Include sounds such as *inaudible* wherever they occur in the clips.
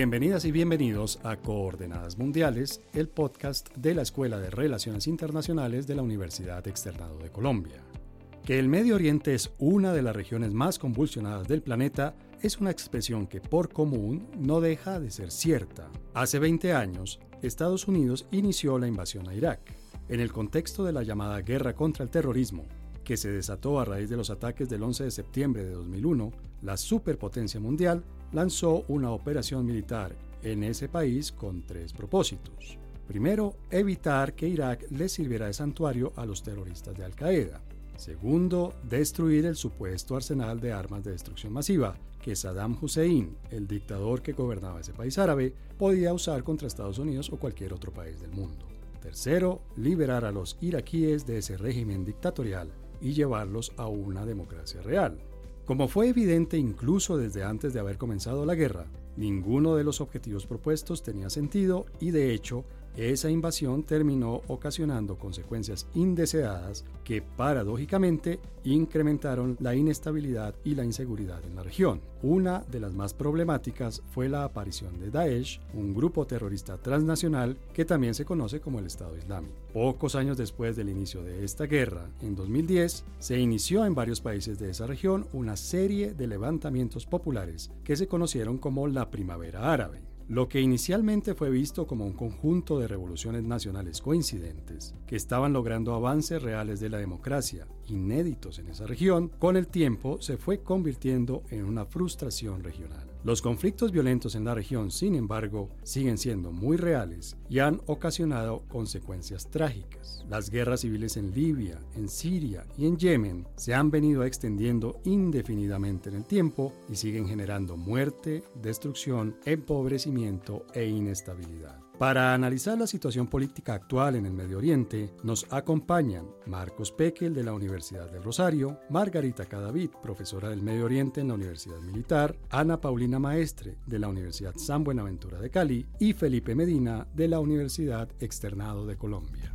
Bienvenidas y bienvenidos a Coordenadas Mundiales, el podcast de la Escuela de Relaciones Internacionales de la Universidad Externado de Colombia. Que el Medio Oriente es una de las regiones más convulsionadas del planeta es una expresión que por común no deja de ser cierta. Hace 20 años, Estados Unidos inició la invasión a Irak. En el contexto de la llamada guerra contra el terrorismo, que se desató a raíz de los ataques del 11 de septiembre de 2001, la superpotencia mundial lanzó una operación militar en ese país con tres propósitos. Primero, evitar que Irak le sirviera de santuario a los terroristas de Al-Qaeda. Segundo, destruir el supuesto arsenal de armas de destrucción masiva que Saddam Hussein, el dictador que gobernaba ese país árabe, podía usar contra Estados Unidos o cualquier otro país del mundo. Tercero, liberar a los iraquíes de ese régimen dictatorial y llevarlos a una democracia real. Como fue evidente incluso desde antes de haber comenzado la guerra, ninguno de los objetivos propuestos tenía sentido y de hecho esa invasión terminó ocasionando consecuencias indeseadas que paradójicamente incrementaron la inestabilidad y la inseguridad en la región. Una de las más problemáticas fue la aparición de Daesh, un grupo terrorista transnacional que también se conoce como el Estado Islámico. Pocos años después del inicio de esta guerra, en 2010, se inició en varios países de esa región una serie de levantamientos populares que se conocieron como la Primavera Árabe. Lo que inicialmente fue visto como un conjunto de revoluciones nacionales coincidentes, que estaban logrando avances reales de la democracia, inéditos en esa región, con el tiempo se fue convirtiendo en una frustración regional. Los conflictos violentos en la región, sin embargo, siguen siendo muy reales y han ocasionado consecuencias trágicas. Las guerras civiles en Libia, en Siria y en Yemen se han venido extendiendo indefinidamente en el tiempo y siguen generando muerte, destrucción, empobrecimiento e inestabilidad. Para analizar la situación política actual en el Medio Oriente, nos acompañan Marcos Pekel de la Universidad del Rosario, Margarita Cadavid, profesora del Medio Oriente en la Universidad Militar, Ana Paulina Maestre de la Universidad San Buenaventura de Cali y Felipe Medina de la Universidad Externado de Colombia.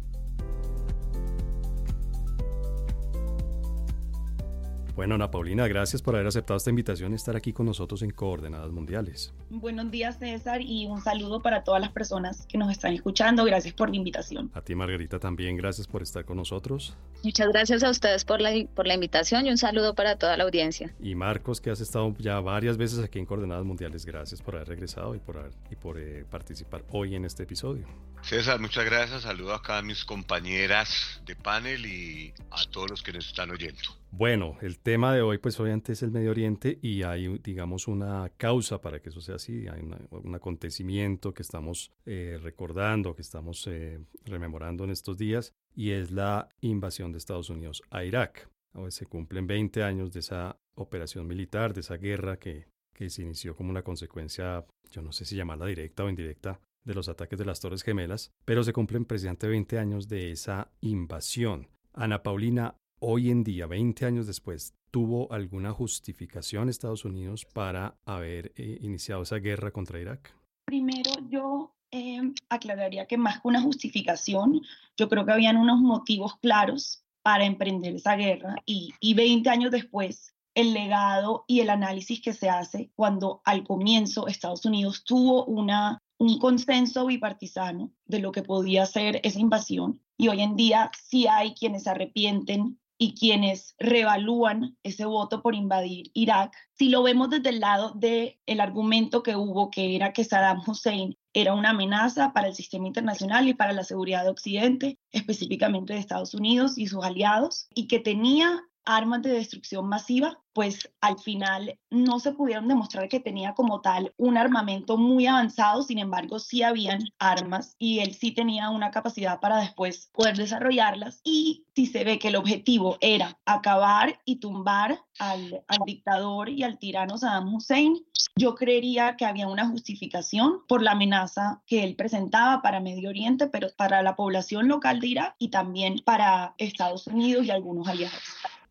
Bueno, Ana Paulina, gracias por haber aceptado esta invitación y estar aquí con nosotros en Coordenadas Mundiales. Buenos días, César, y un saludo para todas las personas que nos están escuchando. Gracias por la invitación. A ti, Margarita, también gracias por estar con nosotros. Muchas gracias a ustedes por la, por la invitación y un saludo para toda la audiencia. Y Marcos, que has estado ya varias veces aquí en Coordenadas Mundiales, gracias por haber regresado y por, y por eh, participar hoy en este episodio. César, muchas gracias. Saludo acá a mis compañeras de panel y a todos los que nos están oyendo. Bueno, el tema de hoy pues obviamente es el Medio Oriente y hay digamos una causa para que eso sea así, hay un acontecimiento que estamos eh, recordando, que estamos eh, rememorando en estos días y es la invasión de Estados Unidos a Irak. Hoy se cumplen 20 años de esa operación militar, de esa guerra que, que se inició como una consecuencia, yo no sé si llamarla directa o indirecta, de los ataques de las Torres Gemelas, pero se cumplen precisamente 20 años de esa invasión. Ana Paulina, hoy en día, 20 años después, ¿tuvo alguna justificación Estados Unidos para haber eh, iniciado esa guerra contra Irak? Primero, yo eh, aclararía que más que una justificación, yo creo que habían unos motivos claros para emprender esa guerra y, y 20 años después el legado y el análisis que se hace cuando al comienzo Estados Unidos tuvo una, un consenso bipartisano de lo que podía ser esa invasión y hoy en día sí hay quienes arrepienten y quienes revalúan ese voto por invadir Irak, si lo vemos desde el lado del el argumento que hubo, que era que Saddam Hussein era una amenaza para el sistema internacional y para la seguridad de Occidente, específicamente de Estados Unidos y sus aliados, y que tenía armas de destrucción masiva, pues al final no se pudieron demostrar que tenía como tal un armamento muy avanzado, sin embargo sí habían armas y él sí tenía una capacidad para después poder desarrollarlas y si se ve que el objetivo era acabar y tumbar al, al dictador y al tirano Saddam Hussein, yo creería que había una justificación por la amenaza que él presentaba para Medio Oriente, pero para la población local de Irak y también para Estados Unidos y algunos aliados.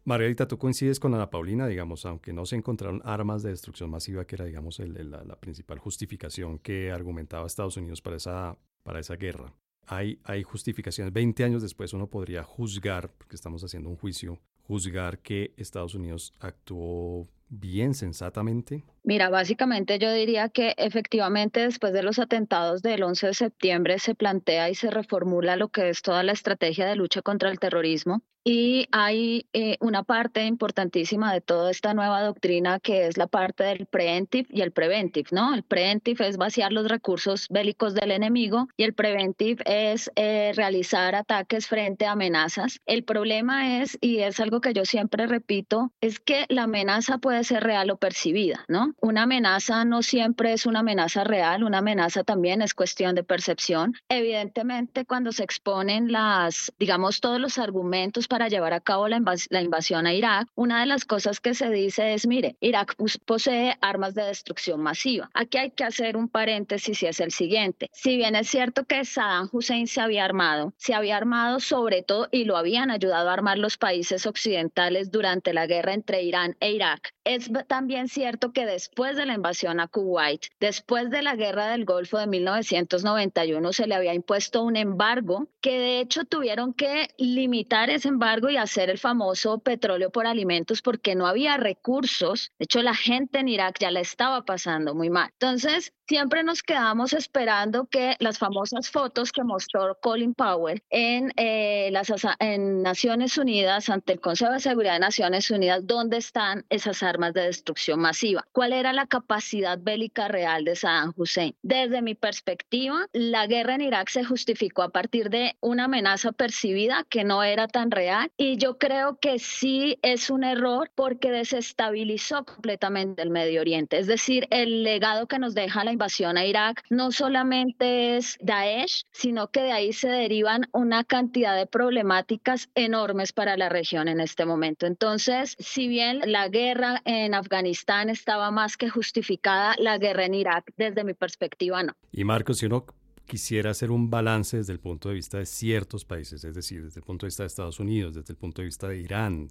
Margarita, tú coincides con Ana Paulina, digamos, aunque no se encontraron armas de destrucción masiva, que era, digamos, la, principal justificación que argumentaba Estados Unidos para esa, para esa guerra. Hay, hay justificaciones. Veinte años después uno podría juzgar, porque estamos haciendo un juicio, juzgar que Estados Unidos actuó bien sensatamente? Mira, básicamente yo diría que efectivamente después de los atentados del 11 de septiembre se plantea y se reformula lo que es toda la estrategia de lucha contra el terrorismo y hay eh, una parte importantísima de toda esta nueva doctrina que es la parte del preventive y el preventive, ¿no? El preventive es vaciar los recursos bélicos del enemigo y el preventive es eh, realizar ataques frente a amenazas. El problema es, y es algo que yo siempre repito, es que la amenaza puede ser real o percibida, ¿no? Una amenaza no siempre es una amenaza real, una amenaza también es cuestión de percepción. Evidentemente, cuando se exponen las, digamos, todos los argumentos para llevar a cabo la, invasión a Irak, una de las cosas que se dice es, mire, Irak posee armas de destrucción masiva. Aquí hay que hacer un paréntesis y es el siguiente. Si bien es cierto que Saddam Hussein se había armado, se había armado sobre todo y lo habían ayudado a armar los países occidentales durante la guerra entre Irán e Irak, es también cierto que después de la invasión a Kuwait, después de la guerra del Golfo de 1991, se le había impuesto un embargo que de hecho tuvieron que limitar ese embargo y hacer el famoso petróleo por alimentos porque no había recursos. De hecho, la gente en Irak ya la estaba pasando muy mal. Entonces, siempre nos quedamos esperando que las famosas fotos que mostró Colin Powell en, eh, las, Naciones Unidas, ante el Consejo de Seguridad de Naciones Unidas, dónde están esas armas de destrucción masiva, cuál era la capacidad bélica real de Saddam Hussein. Desde mi perspectiva, la guerra en Irak se justificó a partir de una amenaza percibida que no era tan real y yo creo que sí es un error porque desestabilizó completamente el Medio Oriente. Es decir, el legado que nos deja la invasión a Irak no solamente es Daesh, sino que de ahí se derivan una cantidad de problemáticas enormes para la región en este momento. Entonces, si bien la guerra en Afganistán estaba más que justificada, la guerra en Irak, desde mi perspectiva, no. Y Marcos, si uno quisiera hacer un balance desde el punto de vista de ciertos países, es decir, desde el punto de vista de Estados Unidos, desde el punto de vista de Irán,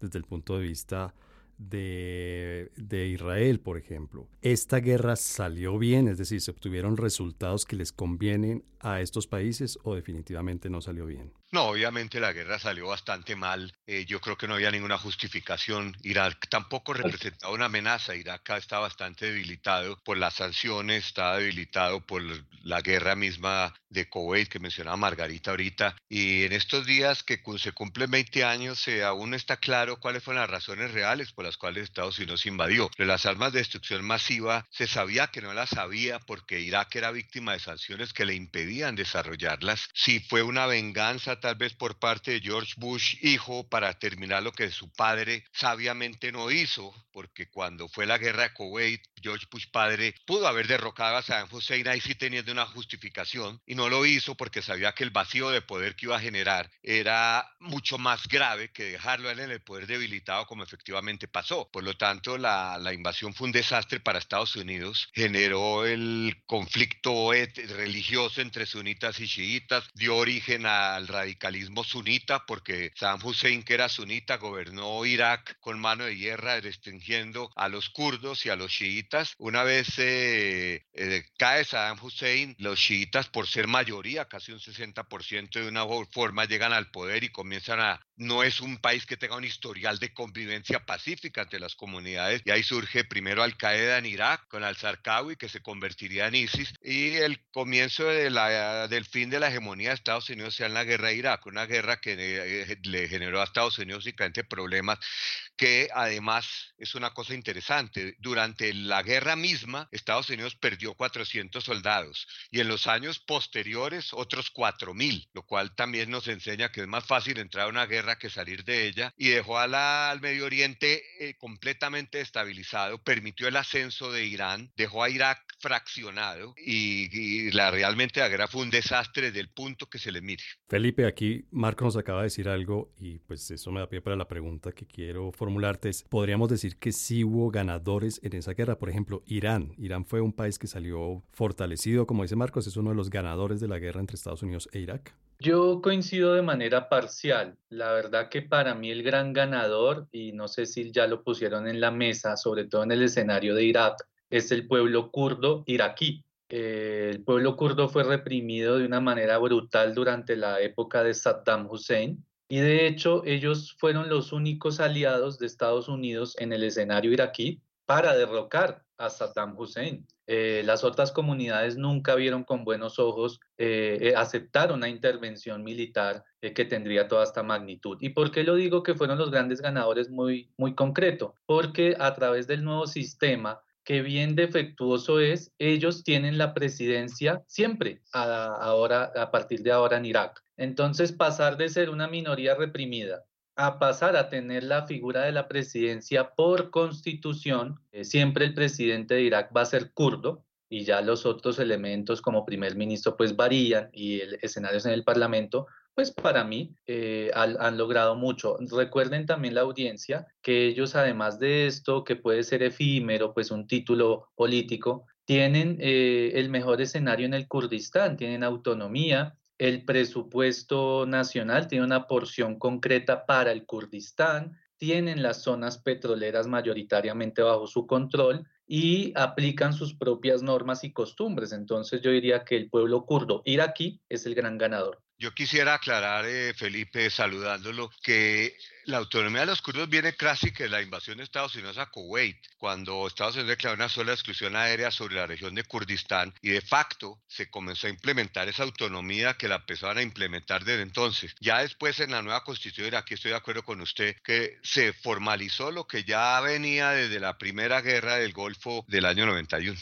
desde el punto de vista de, de, Israel, por ejemplo. Esta guerra salió bien, es decir, se obtuvieron resultados que les convienen a estos países o definitivamente no salió bien. No, obviamente la guerra salió bastante mal. Eh, yo creo que no había ninguna justificación. Irak tampoco representaba una amenaza. Irak está bastante debilitado por las sanciones, está debilitado por la guerra misma de Kuwait que mencionaba Margarita ahorita. Y en estos días que se cumplen 20 años, eh, aún no está claro cuáles fueron las razones reales por las cuales Estados Unidos invadió. Pero las armas de destrucción masiva se sabía que no las sabía porque Irak era víctima de sanciones que le impedían desarrollarlas. Si fue una venganza tal vez por parte de George Bush hijo para terminar lo que su padre sabiamente no hizo, porque cuando fue la guerra de Kuwait, George Bush padre pudo haber derrocado a Saddam Hussein ahí sí teniendo una justificación y no lo hizo porque sabía que el vacío de poder que iba a generar era mucho más grave que dejarlo en el poder debilitado como efectivamente pasó. Por lo tanto, la, la invasión fue un desastre para Estados Unidos, generó el conflicto religioso entre sunitas y chiitas, dio origen al radicalismo sunita, porque Saddam Hussein, que era sunita, gobernó Irak con mano de hierra, restringiendo a los kurdos y a los chiitas. Una vez eh, eh, cae Saddam Hussein, los chiitas, por ser mayoría, casi un 60% de una forma, llegan al poder y comienzan a... No es un país que tenga un historial de convivencia pacífica entre las comunidades, y ahí surge primero Al Qaeda en Irak, con al-Zarqawi, que se convertiría en ISIS, y el comienzo de del fin de la hegemonía de Estados Unidos sea en la guerra Irak, una guerra que eh, le generó a Estados Unidos únicamente problemas, que además es una cosa interesante. Durante la guerra misma, Estados Unidos perdió 400 soldados y en los años posteriores otros 4.000, lo cual también nos enseña que es más fácil entrar a una guerra que salir de ella y dejó al Medio Oriente eh, completamente estabilizado, permitió el ascenso de Irán, dejó a Irak fraccionado y, la, realmente la guerra fue un desastre desde el punto que se le mire. Felipe, aquí Marco nos acaba de decir algo y pues eso me da pie para la pregunta que quiero formularte. Podríamos decir que sí hubo ganadores en esa guerra. Por ejemplo, Irán. Irán fue un país que salió fortalecido, como dice Marcos, es uno de los ganadores de la guerra entre Estados Unidos e Irak. Yo coincido de manera parcial. La verdad que para mí el gran ganador, y no sé si ya lo pusieron en la mesa, sobre todo en el escenario de Irak, es el pueblo kurdo iraquí. Eh, el pueblo kurdo fue reprimido de una manera brutal durante la época de Saddam Hussein Y de hecho, ellos fueron los únicos aliados de Estados Unidos en el escenario iraquí para derrocar a Saddam Hussein. Eh, las otras comunidades nunca vieron con buenos ojos eh, eh, aceptar una intervención militar que tendría toda esta magnitud. ¿Y por qué lo digo que fueron los grandes ganadores muy, muy concreto? Porque a través del nuevo sistema que bien defectuoso es, ellos tienen la presidencia siempre, ahora, a partir de ahora en Irak. Entonces, pasar de ser una minoría reprimida a pasar a tener la figura de la presidencia por constitución, eh, siempre el presidente de Irak va a ser kurdo y ya los otros elementos como primer ministro pues varían y el escenario en el parlamento, pues para mí eh, han, logrado mucho. Recuerden también la audiencia que ellos, además de esto, que puede ser efímero, pues un título político, tienen eh, el mejor escenario en el Kurdistán, tienen autonomía, el presupuesto nacional tiene una porción concreta para el Kurdistán, tienen las zonas petroleras mayoritariamente bajo su control y aplican sus propias normas y costumbres. Entonces yo diría que el pueblo kurdo iraquí es el gran ganador. Yo quisiera aclarar, eh, Felipe, saludándolo, que la autonomía de los kurdos viene casi que la invasión de Estados Unidos a Kuwait, cuando Estados Unidos declaró una sola exclusión aérea sobre la región de Kurdistán y de facto se comenzó a implementar esa autonomía que la empezaron a implementar desde entonces. Ya después en la nueva constitución, aquí estoy de acuerdo con usted, que se formalizó lo que ya venía desde la primera guerra del Golfo del año 91.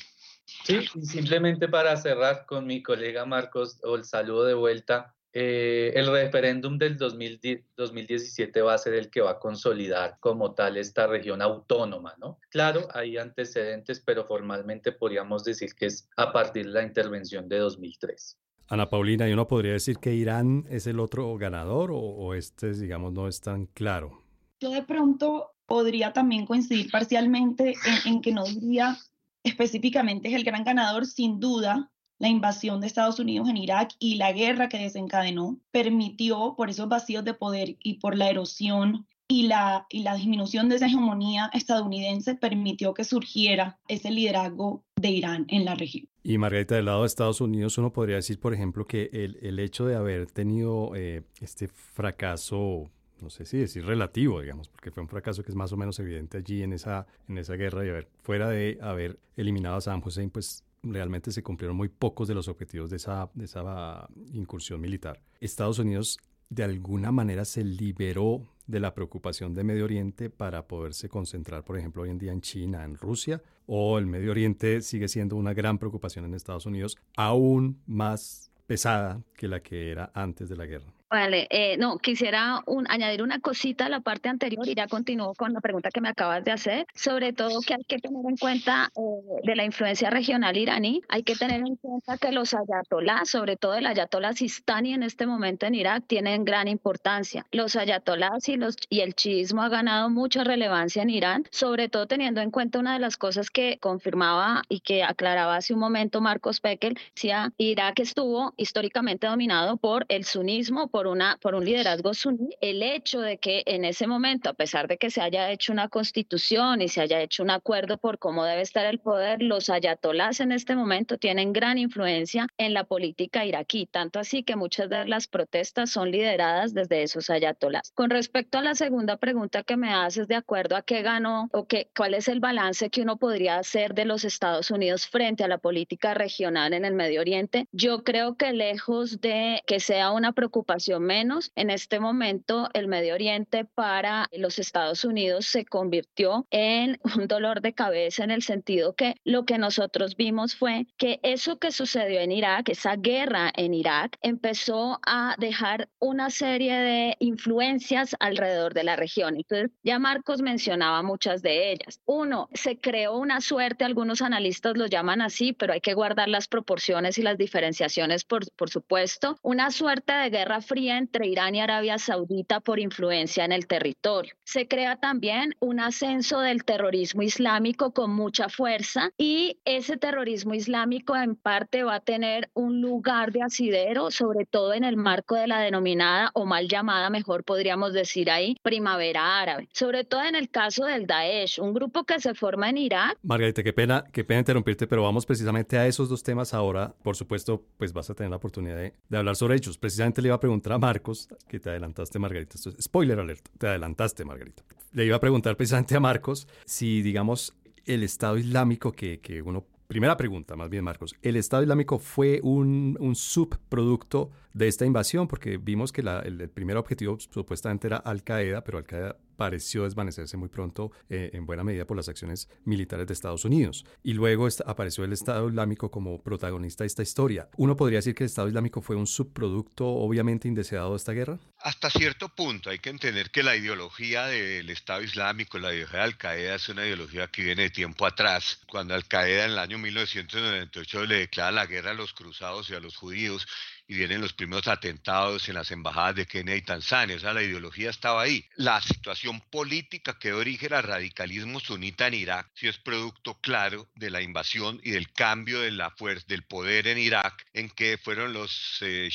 Sí, y simplemente para cerrar con mi colega Marcos, o el saludo de vuelta, eh, el referéndum del 2017 va a ser el que va a consolidar como tal esta región autónoma, ¿no? Claro, hay antecedentes, pero formalmente podríamos decir que es a partir de la intervención de 2003. Ana Paulina, ¿y uno podría decir que Irán es el otro ganador o, este, digamos, no es tan claro? Yo de pronto podría también coincidir parcialmente en que no diría específicamente es el gran ganador, sin duda, la invasión de Estados Unidos en Irak y la guerra que desencadenó permitió, por esos vacíos de poder y por la erosión y la, y la disminución de esa hegemonía estadounidense, permitió que surgiera ese liderazgo de Irán en la región. Y Margarita, del lado de Estados Unidos, uno podría decir, por ejemplo, que el, el hecho de haber tenido eh, este fracaso no sé si decir relativo, digamos, porque fue un fracaso que es más o menos evidente allí en esa, en esa guerra y a ver, fuera de haber eliminado a Saddam Hussein, pues realmente se cumplieron muy pocos de los objetivos de esa, de esa incursión militar. Estados Unidos de alguna manera se liberó de la preocupación de Medio Oriente para poderse concentrar, por ejemplo, hoy en día en China, en Rusia, o el Medio Oriente sigue siendo una gran preocupación en Estados Unidos, aún más pesada que la que era antes de la guerra. Vale, eh, no, quisiera añadir una cosita a la parte anterior y ya continúo con la pregunta que me acabas de hacer, sobre todo que hay que tener en cuenta eh, de la influencia regional iraní, hay que tener en cuenta que los ayatolás, sobre todo el ayatolá Sistani en este momento en Irak, tienen gran importancia. Los ayatolás y, los, y el chiismo ha ganado mucha relevancia en Irán, sobre todo teniendo en cuenta una de las cosas que confirmaba y que aclaraba hace un momento Marcos Pekel, decía, Irak estuvo históricamente dominado por el sunismo, por una, por un liderazgo suní, el hecho de que en ese momento, a pesar de que se haya hecho una constitución y se haya hecho un acuerdo por cómo debe estar el poder, los ayatolás en este momento tienen gran influencia en la política iraquí, tanto así que muchas de las protestas son lideradas desde esos ayatolás. Con respecto a la segunda pregunta que me haces, de acuerdo a qué ganó o qué, cuál es el balance que uno podría hacer de los Estados Unidos frente a la política regional en el Medio Oriente, yo creo que lejos de que sea una preocupación menos. En este momento, el Medio Oriente para los Estados Unidos se convirtió en *laughs* un dolor de cabeza en el sentido que lo que nosotros vimos fue que eso que sucedió en Irak, esa guerra en Irak, empezó a dejar una serie de influencias alrededor de la región. Entonces, ya Marcos mencionaba muchas de ellas. Uno, se creó una suerte, algunos analistas lo llaman así, pero hay que guardar las proporciones y las diferenciaciones, por, por supuesto, una suerte de guerra fría entre Irán y Arabia Saudita por influencia en el territorio. Se crea también un ascenso del terrorismo islámico con mucha fuerza y ese terrorismo islámico en parte va a tener un lugar de asidero, sobre todo en el marco de la denominada o mal llamada, mejor podríamos decir ahí, primavera árabe. Sobre todo en el caso del Daesh, un grupo que se forma en Irak. Margarita, qué pena, qué pena interrumpirte, pero vamos precisamente a esos dos temas ahora. Por supuesto, pues vas a tener la oportunidad de, de hablar sobre ellos. Precisamente le iba a preguntar contra Marcos, que te adelantaste, Margarita. Esto es spoiler alert, te adelantaste, Margarita. Le iba a preguntar precisamente a Marcos si, digamos, el Estado Islámico que, que uno Primera pregunta, más bien, Marcos. ¿El Estado Islámico fue un, un subproducto de esta invasión? Porque vimos que el, el, primer objetivo supuestamente era Al Qaeda, pero Al Qaeda pareció desvanecerse muy pronto eh, en buena medida por las acciones militares de Estados Unidos. Y luego apareció el Estado Islámico como protagonista de esta historia. ¿Uno podría decir que el Estado Islámico fue un subproducto obviamente indeseado de esta guerra? Hasta cierto punto hay que entender que la ideología del Estado Islámico, la ideología de Al Qaeda es una ideología que viene de tiempo atrás. Cuando Al Qaeda en el año 1998 le declara la guerra a los cruzados y a los judíos, y vienen los primeros atentados en las embajadas de Kenia y Tanzania. O sea, la ideología estaba ahí. La situación política que dio origen al radicalismo sunita en Irak sí es producto claro de la invasión y del cambio de la fuerza, del poder en Irak, en que fueron los eh,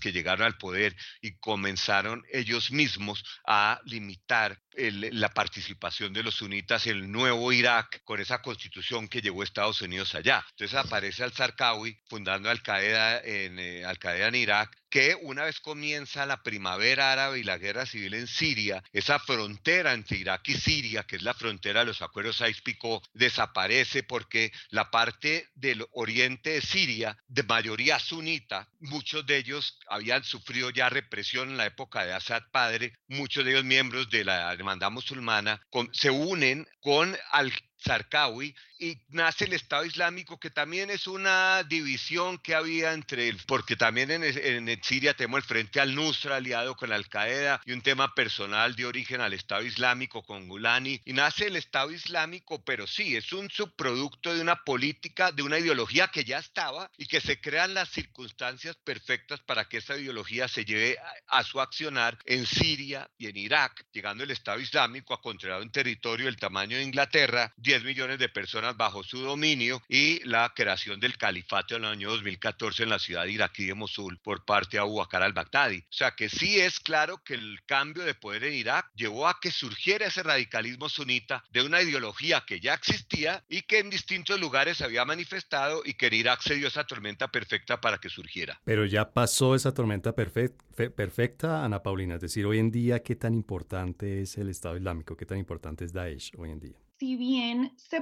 que llegaron al poder y comenzaron ellos mismos a limitar la participación de los sunitas en el nuevo Irak con esa constitución que llevó Estados Unidos allá. Entonces aparece al-Zarqawi fundando Al-Qaeda en, eh, Al en Irak que una vez comienza la primavera árabe y la guerra civil en Siria, esa frontera entre Irak y Siria, que es la frontera de los acuerdos Sykes-Picot, desaparece porque la parte del oriente de Siria, de mayoría sunita, muchos de ellos habían sufrido ya represión en la época de Assad padre, muchos de ellos miembros de la hermandad musulmana, se unen con al Zarqawi y nace el Estado Islámico, que también es una división que había entre él, porque también en, en, Siria tenemos el Frente al-Nusra aliado con Al-Qaeda y un tema personal de origen al Estado Islámico con Gulani. Y nace el Estado Islámico, pero sí, es un subproducto de una política, de una ideología que ya estaba y que se crean las circunstancias perfectas para que esa ideología se lleve a, a su accionar en Siria y en Irak, llegando el Estado Islámico a controlar un territorio del tamaño de Inglaterra, 10 millones de personas bajo su dominio y la creación del califato en el año 2014 en la ciudad iraquí de Mosul por parte de Abu Bakr al-Baghdadi. O sea que sí es claro que el cambio de poder en Irak llevó a que surgiera ese radicalismo sunita de una ideología que ya existía y que en distintos lugares se había manifestado y que en Irak se dio esa tormenta perfecta para que surgiera. Pero ya pasó esa tormenta perfecta, Ana Paulina. Es decir, hoy en día, ¿qué tan importante es el Estado Islámico? ¿Qué tan importante es Daesh hoy en día? Si bien se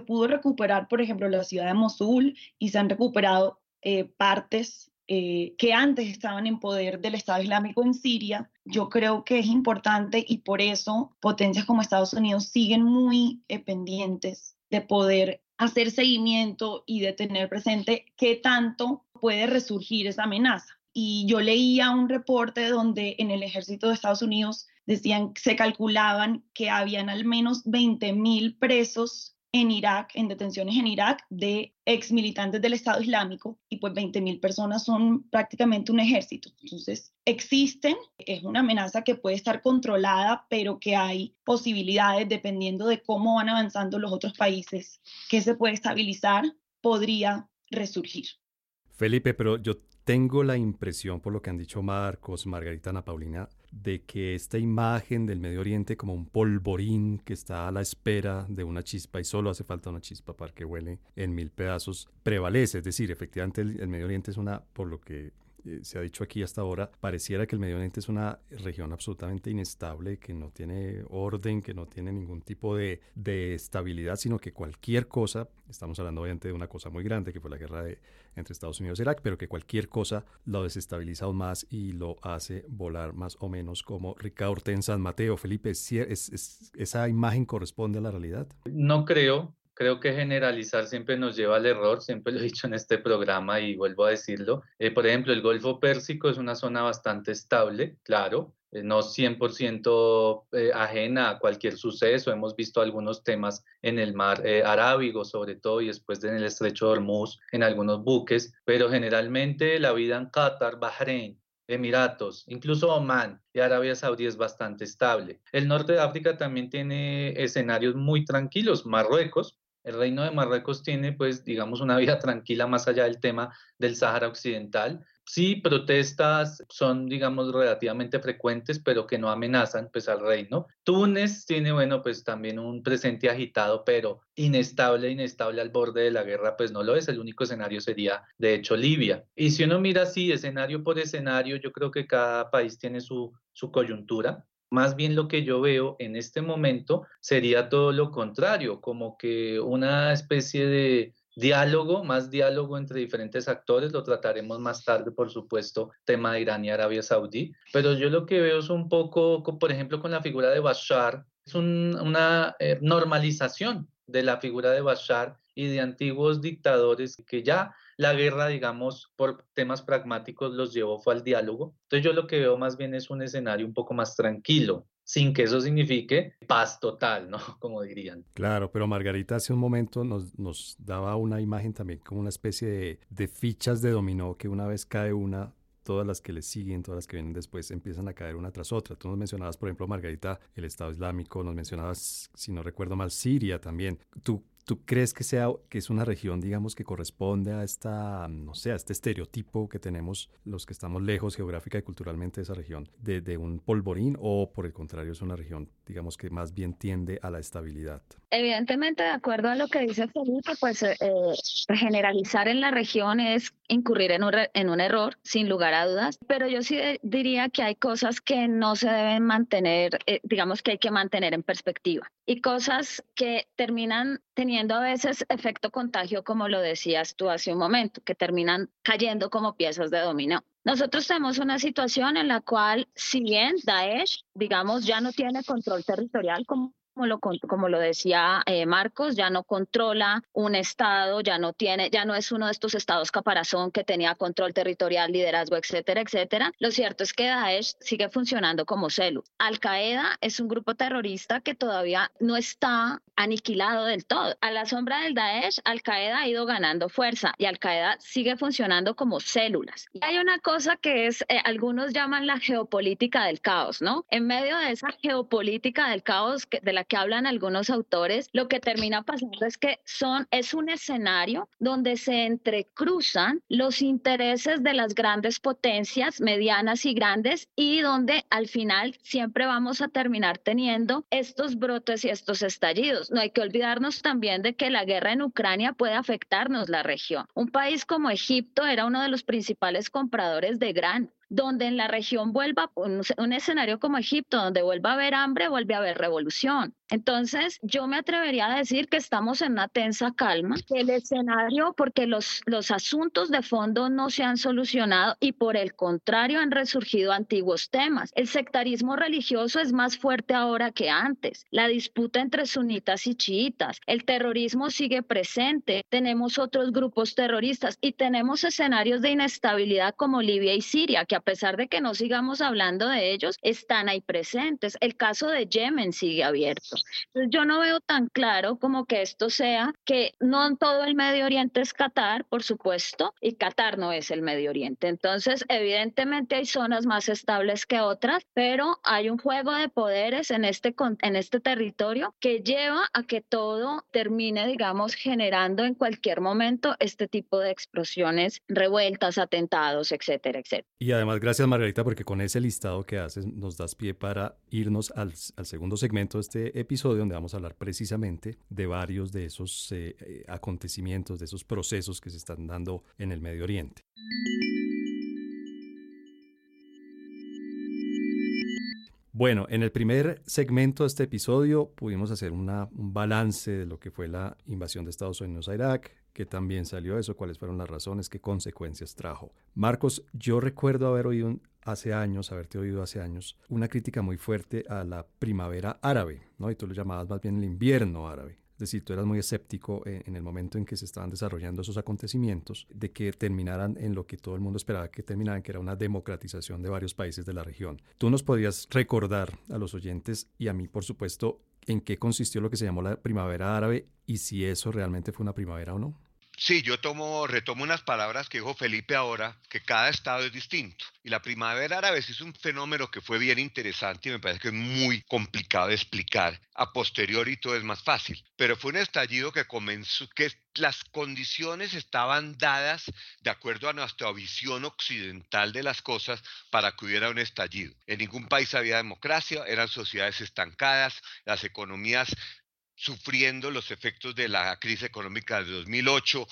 pudo, recuperar, por ejemplo, la ciudad de Mosul y se han recuperado eh, partes eh, que antes estaban en poder del Estado Islámico en Siria, yo creo que es importante y por eso potencias como Estados Unidos siguen muy eh, pendientes de poder hacer seguimiento y de tener presente qué tanto puede resurgir esa amenaza. Y yo leía un reporte donde en el ejército de Estados Unidos decían, se calculaban que habían al menos 20.000 presos en Irak, en detenciones en Irak, de ex militantes del Estado Islámico, y pues 20.000 personas son prácticamente un ejército. Entonces, existen, es una amenaza que puede estar controlada, pero que hay posibilidades, dependiendo de cómo van avanzando los otros países, que se puede estabilizar, podría resurgir. Felipe, pero yo tengo la impresión, por lo que han dicho Marcos, Margarita, Ana Paulina, de que esta imagen del Medio Oriente como un polvorín que está a la espera de una chispa y solo hace falta una chispa para que huele en mil pedazos, prevalece. Es decir, efectivamente el, Medio Oriente es una, por lo que eh, se ha dicho aquí hasta ahora, pareciera que el Medio Oriente es una región absolutamente inestable, que no tiene orden, que no tiene ningún tipo de, de estabilidad, sino que cualquier cosa, estamos hablando obviamente de una cosa muy grande, que fue la guerra de entre Estados Unidos e Irak, pero que cualquier cosa lo desestabiliza aún más y lo hace volar más o menos como Ricardo en San Mateo. Felipe, ¿esa imagen corresponde a la realidad? No creo. Creo que generalizar siempre nos lleva al error, siempre lo he dicho en este programa y vuelvo a decirlo. Eh, por ejemplo, el Golfo Pérsico es una zona bastante estable, claro, eh, no 100% eh, ajena a cualquier suceso. Hemos visto algunos temas en el mar eh, Arábigo, sobre todo, y después en el estrecho de Hormuz, en algunos buques, pero generalmente la vida en Qatar, Bahrein, Emiratos, incluso Oman y Arabia Saudí es bastante estable. El norte de África también tiene escenarios muy tranquilos. Marruecos, el reino de Marruecos tiene, pues, digamos, una *laughs* vida tranquila más allá del tema del Sáhara Occidental. Sí, protestas son, digamos, relativamente frecuentes, pero que no amenazan pues al reino. Túnez tiene, bueno, pues también un presente agitado, pero inestable, inestable al borde de la guerra, pues no lo es. El único escenario sería, de hecho, Libia. Y si uno mira así, escenario por escenario, yo creo que cada país tiene su, su coyuntura. Más bien lo que yo veo en este momento sería todo lo contrario, como que una especie de diálogo, más diálogo entre diferentes actores, lo trataremos más tarde, por supuesto, tema de Irán y Arabia Saudí, pero yo lo que veo es un poco, por ejemplo, con la figura de Bashar, es una eh, normalización de la figura de Bashar y de antiguos dictadores que ya la guerra, digamos, por temas pragmáticos los llevó fue al diálogo. Entonces yo lo que veo más bien es un escenario un poco más tranquilo, sin que eso signifique paz total, ¿no? *laughs* Como dirían. Claro, pero Margarita hace un momento nos, nos daba una imagen también como una especie de, de fichas de dominó que una vez cae una, todas las que le siguen, todas las que vienen después, empiezan a caer una tras otra. Tú nos mencionabas, por ejemplo, Margarita, el Estado Islámico, nos mencionabas, si no recuerdo mal, Siria también. ¿Tú ¿Tú crees que, sea, que es una región, digamos, que corresponde a esta, no sé, a este estereotipo que tenemos los que estamos lejos geográfica y culturalmente de esa región, de, un polvorín o por el contrario es una región, digamos, que más bien tiende a la estabilidad? Evidentemente, de acuerdo a lo que dice Felipe, pues eh, generalizar en la región es incurrir en un, en un error, sin lugar a dudas, pero yo sí diría que hay cosas que no se deben mantener, eh, digamos que hay que mantener en perspectiva y cosas que terminan teniendo a veces efecto contagio, como lo decías tú hace un momento, que terminan cayendo como piezas de dominó. Nosotros tenemos una situación en la cual, si bien Daesh, digamos, ya no tiene control territorial como como lo, como lo decía eh, Marcos, ya no controla un estado, ya no tiene, ya no es uno de estos estados caparazón que tenía control territorial, liderazgo, etcétera, etcétera. Lo cierto es que Daesh sigue funcionando como celu. Al Qaeda es un grupo terrorista que todavía no está aniquilado del todo. A la sombra del Daesh, Al Qaeda ha ido ganando fuerza y Al Qaeda sigue funcionando como células. Y hay una cosa que es, eh, algunos llaman la geopolítica del caos, ¿no? En medio de esa geopolítica del caos que, de la que hablan algunos autores, lo que termina pasando es que son, es un escenario donde se entrecruzan los intereses de las grandes potencias, medianas y grandes, y donde al final siempre vamos a terminar teniendo estos brotes y estos estallidos. No hay que olvidarnos también de que la guerra en Ucrania puede afectarnos la región. Un país como Egipto era uno de los principales compradores de grano donde en la región vuelva un, un, escenario como Egipto, donde vuelva a haber hambre, vuelve a haber revolución. Entonces, yo me atrevería a decir que estamos en una tensa calma, el escenario, porque los, los asuntos de fondo no se han solucionado y por el contrario han resurgido antiguos temas. El sectarismo religioso es más fuerte ahora que antes, la disputa entre sunitas y chiitas, el terrorismo sigue presente, tenemos otros grupos terroristas y tenemos escenarios de inestabilidad como Libia y Siria, que pesar de que no sigamos hablando de ellos, están ahí presentes. El caso de Yemen sigue abierto yo no veo tan claro como que esto sea que no todo el Medio Oriente es Qatar, por supuesto, y Qatar no es el Medio Oriente. Entonces, evidentemente hay zonas más estables que otras, pero hay un juego de poderes en este, en este territorio que lleva a que todo termine, digamos, generando en cualquier momento este tipo de explosiones, revueltas, atentados, etcétera, etcétera. Y además, gracias Margarita, porque con ese listado que haces nos das pie para irnos al, segundo segmento de este episodio episodio donde vamos a hablar precisamente de varios de esos eh, eh, acontecimientos, de esos procesos que se están dando en el Medio Oriente. Bueno, en el primer segmento de este episodio pudimos hacer un balance de lo que fue la invasión de Estados Unidos a Irak, que también salió eso, cuáles fueron las razones, qué consecuencias trajo. Marcos, yo recuerdo haber oído hace años, haberte oído hace años, una crítica muy fuerte a la primavera árabe, ¿no? Y tú lo llamabas más bien el invierno árabe. Decir, tú eras muy escéptico en, el momento en que se estaban desarrollando esos acontecimientos, de que terminaran en lo que todo el mundo esperaba que terminaran, que era una democratización de varios países de la región. ¿Tú nos podrías recordar a los oyentes y a mí, por supuesto, en qué consistió lo que se llamó la primavera árabe y si eso realmente fue una primavera o no? Sí, yo tomo, retomo unas palabras que dijo Felipe ahora, que cada estado es distinto. Y la primavera árabe es un fenómeno que fue bien interesante y me parece que es muy complicado de explicar. A posteriori todo es más fácil. Pero fue un estallido que comenzó, que las condiciones estaban dadas de acuerdo a nuestra visión occidental de las cosas para que hubiera un estallido. En ningún país había democracia, eran sociedades estancadas, las economías sufriendo los efectos de la crisis económica de 2008,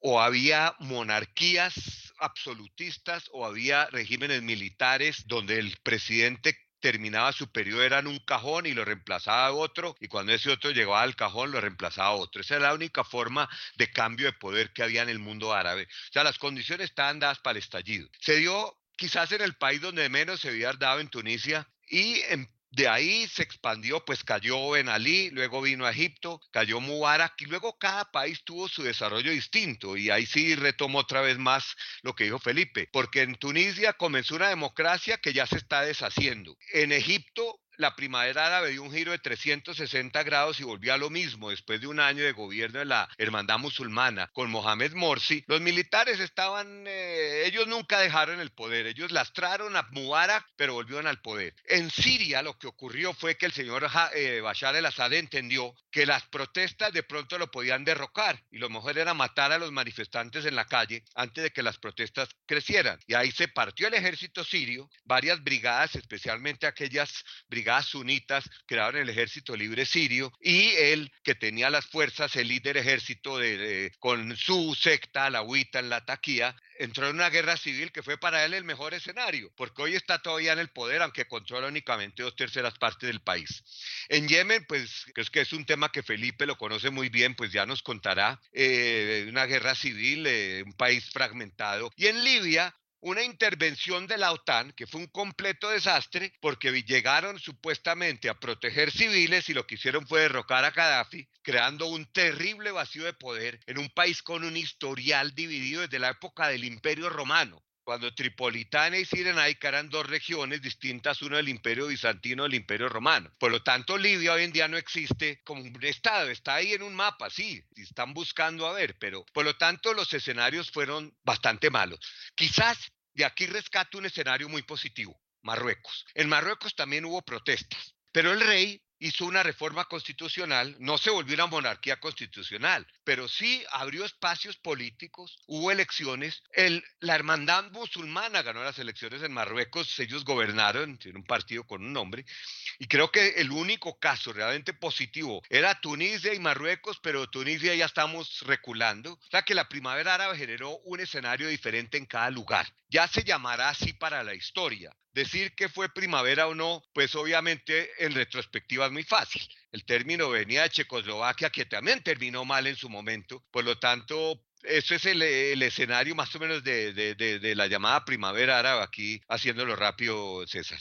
o había monarquías absolutistas o había regímenes militares donde el presidente terminaba su periodo era en un cajón y lo reemplazaba otro, y cuando ese otro llegaba al cajón lo reemplazaba otro. Esa era la única forma de cambio de poder que había en el mundo árabe. O sea, las condiciones estaban dadas para el estallido. Se dio quizás en el país donde menos se había dado en Tunisia y en de ahí se expandió, pues cayó Ben Ali, luego vino a Egipto, cayó Mubarak y luego cada país tuvo su desarrollo distinto y ahí sí retomo otra vez más lo que dijo Felipe, porque en Tunisia comenzó una democracia que ya se está deshaciendo. En Egipto la primavera árabe dio un giro de 360 grados y volvió a lo mismo después de un año de gobierno de la hermandad musulmana con Mohamed Morsi. Los militares estaban, eh, ellos nunca dejaron el poder, ellos lastraron a Mubarak, pero volvieron al poder. En Siria lo que ocurrió fue que el señor eh, Bashar el-Assad entendió que las protestas de pronto lo podían derrocar y lo mejor era matar a los manifestantes en la calle antes de que las protestas crecieran. Y ahí se partió el ejército sirio, varias brigadas, especialmente aquellas brigadas sunitas crearon el ejército libre sirio y él que tenía las fuerzas, el líder ejército de, con su secta, la Huita en la Taquía, entró en una guerra civil que fue para él el mejor escenario, porque hoy está todavía en el poder, aunque controla únicamente dos terceras partes del país. En Yemen, pues es que es un tema que Felipe lo conoce muy bien, pues ya nos contará, eh, una guerra civil, eh, un país fragmentado. Y en Libia, una intervención de la OTAN que fue un completo desastre porque llegaron supuestamente a proteger civiles y lo que hicieron fue derrocar a Gaddafi, creando un terrible vacío de poder en un país con un historial dividido desde la época del Imperio Romano cuando Tripolitania y Cirenaica eran dos regiones distintas, uno del Imperio Bizantino y del Imperio Romano. Por lo tanto, Libia hoy en día no existe como un estado, está ahí en un mapa, sí, están buscando a ver, pero por lo tanto los escenarios fueron bastante malos. Quizás de aquí rescato un escenario muy positivo, Marruecos. En Marruecos también hubo protestas, pero el rey hizo una reforma constitucional, no se volvió una monarquía constitucional, pero sí abrió espacios políticos, hubo elecciones, el, la hermandad musulmana ganó las elecciones en Marruecos, ellos gobernaron, tiene un partido con un nombre, y creo que el único caso realmente positivo era Tunisia y Marruecos, pero Tunisia ya estamos reculando, o sea que la primavera árabe generó un escenario diferente en cada lugar, ya se llamará así para la historia, Decir que fue primavera o no, pues obviamente en retrospectiva es muy fácil. El término venía de Checoslovaquia, que también terminó mal en su momento. Por lo tanto, eso es el, escenario más o menos de, la llamada primavera árabe, aquí haciéndolo rápido, César.